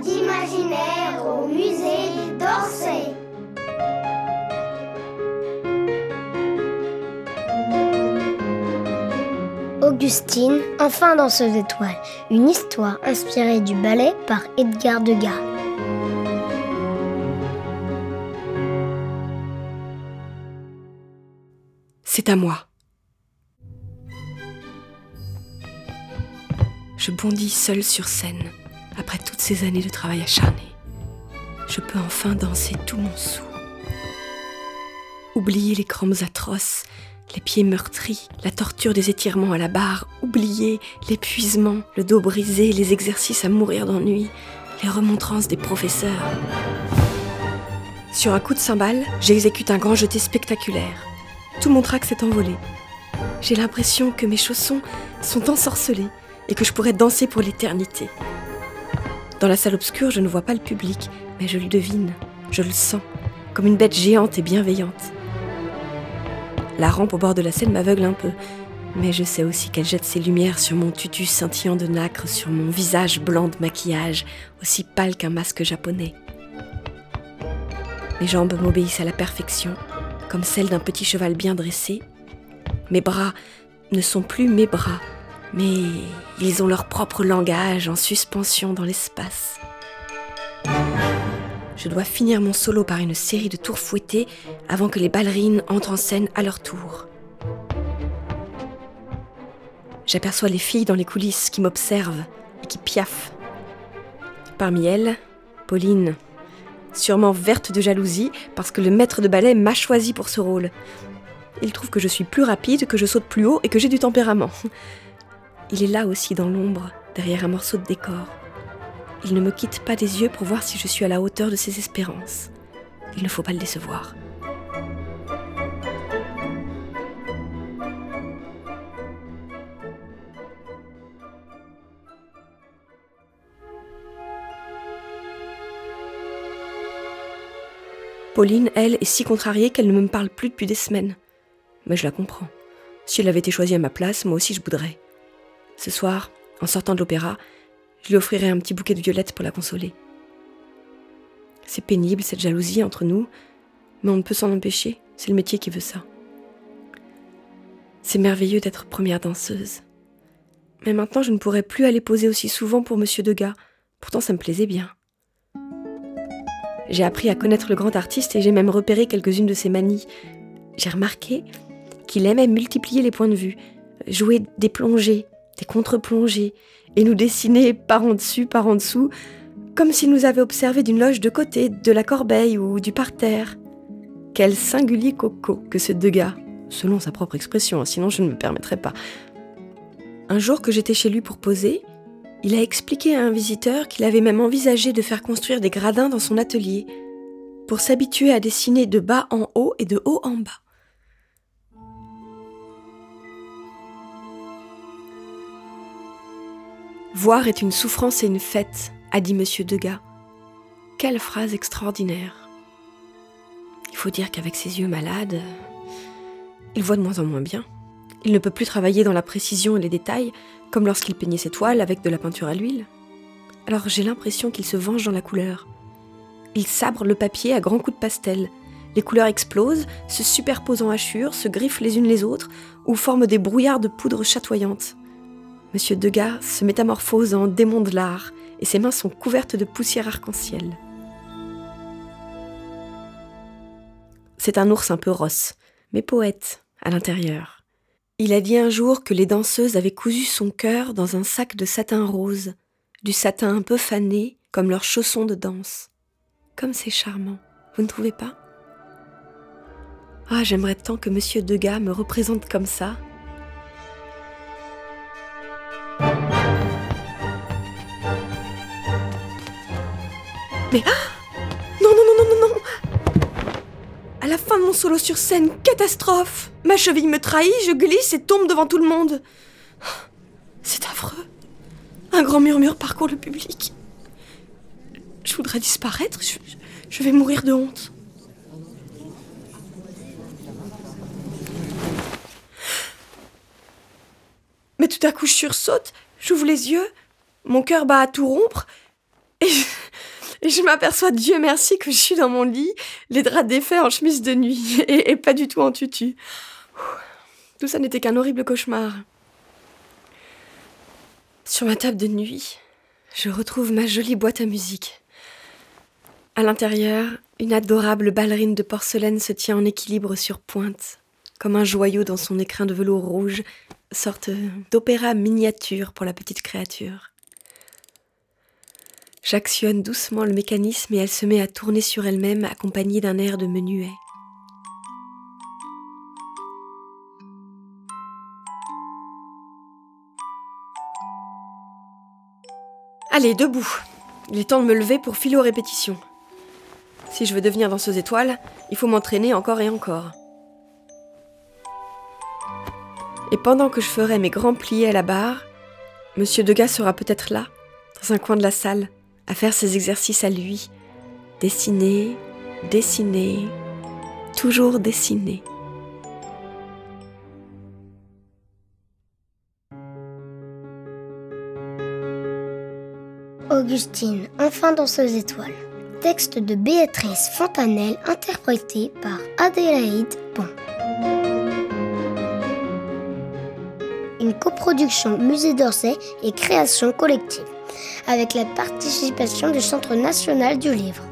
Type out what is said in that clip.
d'imaginaire au musée d'Orsay. Augustine, enfin danseuse d'étoiles, une histoire inspirée du ballet par Edgar Degas. C'est à moi. Je bondis seule sur scène, après toutes ces années de travail acharné. Je peux enfin danser tout mon sou. Oublier les crampes atroces, les pieds meurtris, la torture des étirements à la barre, oublier l'épuisement, le dos brisé, les exercices à mourir d'ennui, les remontrances des professeurs. Sur un coup de cymbale, j'exécute un grand jeté spectaculaire. Tout mon trac s'est envolé. J'ai l'impression que mes chaussons sont ensorcelés et que je pourrais danser pour l'éternité. Dans la salle obscure, je ne vois pas le public, mais je le devine, je le sens, comme une bête géante et bienveillante. La rampe au bord de la scène m'aveugle un peu, mais je sais aussi qu'elle jette ses lumières sur mon tutu scintillant de nacre, sur mon visage blanc de maquillage, aussi pâle qu'un masque japonais. Mes jambes m'obéissent à la perfection, comme celles d'un petit cheval bien dressé. Mes bras ne sont plus mes bras, mais ils ont leur propre langage en suspension dans l'espace. Je dois finir mon solo par une série de tours fouettés avant que les ballerines entrent en scène à leur tour. J'aperçois les filles dans les coulisses qui m'observent et qui piaffent. Parmi elles, Pauline, sûrement verte de jalousie parce que le maître de ballet m'a choisi pour ce rôle. Il trouve que je suis plus rapide, que je saute plus haut et que j'ai du tempérament. Il est là aussi dans l'ombre, derrière un morceau de décor. Il ne me quitte pas des yeux pour voir si je suis à la hauteur de ses espérances. Il ne faut pas le décevoir. Pauline, elle, est si contrariée qu'elle ne me parle plus depuis des semaines. Mais je la comprends. Si elle avait été choisie à ma place, moi aussi je bouderais. Ce soir, en sortant de l'opéra, je lui offrirai un petit bouquet de violettes pour la consoler. C'est pénible, cette jalousie entre nous, mais on ne peut s'en empêcher, c'est le métier qui veut ça. C'est merveilleux d'être première danseuse. Mais maintenant, je ne pourrais plus aller poser aussi souvent pour Monsieur Degas. Pourtant, ça me plaisait bien. J'ai appris à connaître le grand artiste et j'ai même repéré quelques-unes de ses manies. J'ai remarqué qu'il aimait multiplier les points de vue, jouer des plongées, des contre-plongées, et nous dessiner par en dessus, par en dessous, comme s'il nous avait observé d'une loge de côté, de la corbeille ou du parterre. Quel singulier coco que ce Degas, selon sa propre expression, hein, sinon je ne me permettrais pas. Un jour que j'étais chez lui pour poser, il a expliqué à un visiteur qu'il avait même envisagé de faire construire des gradins dans son atelier, pour s'habituer à dessiner de bas en haut et de haut en bas. Voir est une souffrance et une fête, a dit Monsieur Degas. Quelle phrase extraordinaire. Il faut dire qu'avec ses yeux malades, il voit de moins en moins bien. Il ne peut plus travailler dans la précision et les détails, comme lorsqu'il peignait ses toiles avec de la peinture à l'huile. Alors j'ai l'impression qu'il se venge dans la couleur. Il sabre le papier à grands coups de pastel. Les couleurs explosent, se superposent en hachures, se griffent les unes les autres, ou forment des brouillards de poudre chatoyantes. Monsieur Degas se métamorphose en démon de l'art, et ses mains sont couvertes de poussière arc-en-ciel. C'est un ours un peu rosse, mais poète à l'intérieur. Il a dit un jour que les danseuses avaient cousu son cœur dans un sac de satin rose, du satin un peu fané, comme leurs chaussons de danse. Comme c'est charmant, vous ne trouvez pas? Ah, j'aimerais tant que Monsieur Degas me représente comme ça. Ah Non, non, non, non, non, non À la fin de mon solo sur scène, catastrophe Ma cheville me trahit, je glisse et tombe devant tout le monde. C'est affreux. Un grand murmure parcourt le public. Je voudrais disparaître, je, je vais mourir de honte. Mais tout à coup, je sursaute, j'ouvre les yeux, mon cœur bat à tout rompre, Et je, m'aperçois, Dieu merci, que je suis dans mon lit, les draps défaits en chemise de nuit, et, pas du tout en tutu. Tout ça n'était qu'un horrible cauchemar. Sur ma table de nuit, je retrouve ma jolie boîte à musique. À l'intérieur, une adorable ballerine de porcelaine se tient en équilibre sur pointe, comme un joyau dans son écrin de velours rouge, sorte d'opéra miniature pour la petite créature. J'actionne doucement le mécanisme et elle se met à tourner sur elle-même accompagnée d'un air de menuet. Allez, debout. Il est temps de me lever pour filer aux répétitions. Si je veux devenir danseuse étoile, il faut m'entraîner encore et encore. Et pendant que je ferai mes grands pliés à la barre, Monsieur Degas sera peut-être là, dans un coin de la salle, à faire ses exercices à lui. Dessiner, dessiner, toujours dessiner. Augustine, enfin danseuse étoile texte de Béatrice Fontanelle interprété par Adélaïde Pont. Une coproduction Musée d'Orsay et création collective avec la participation du Centre national du livre.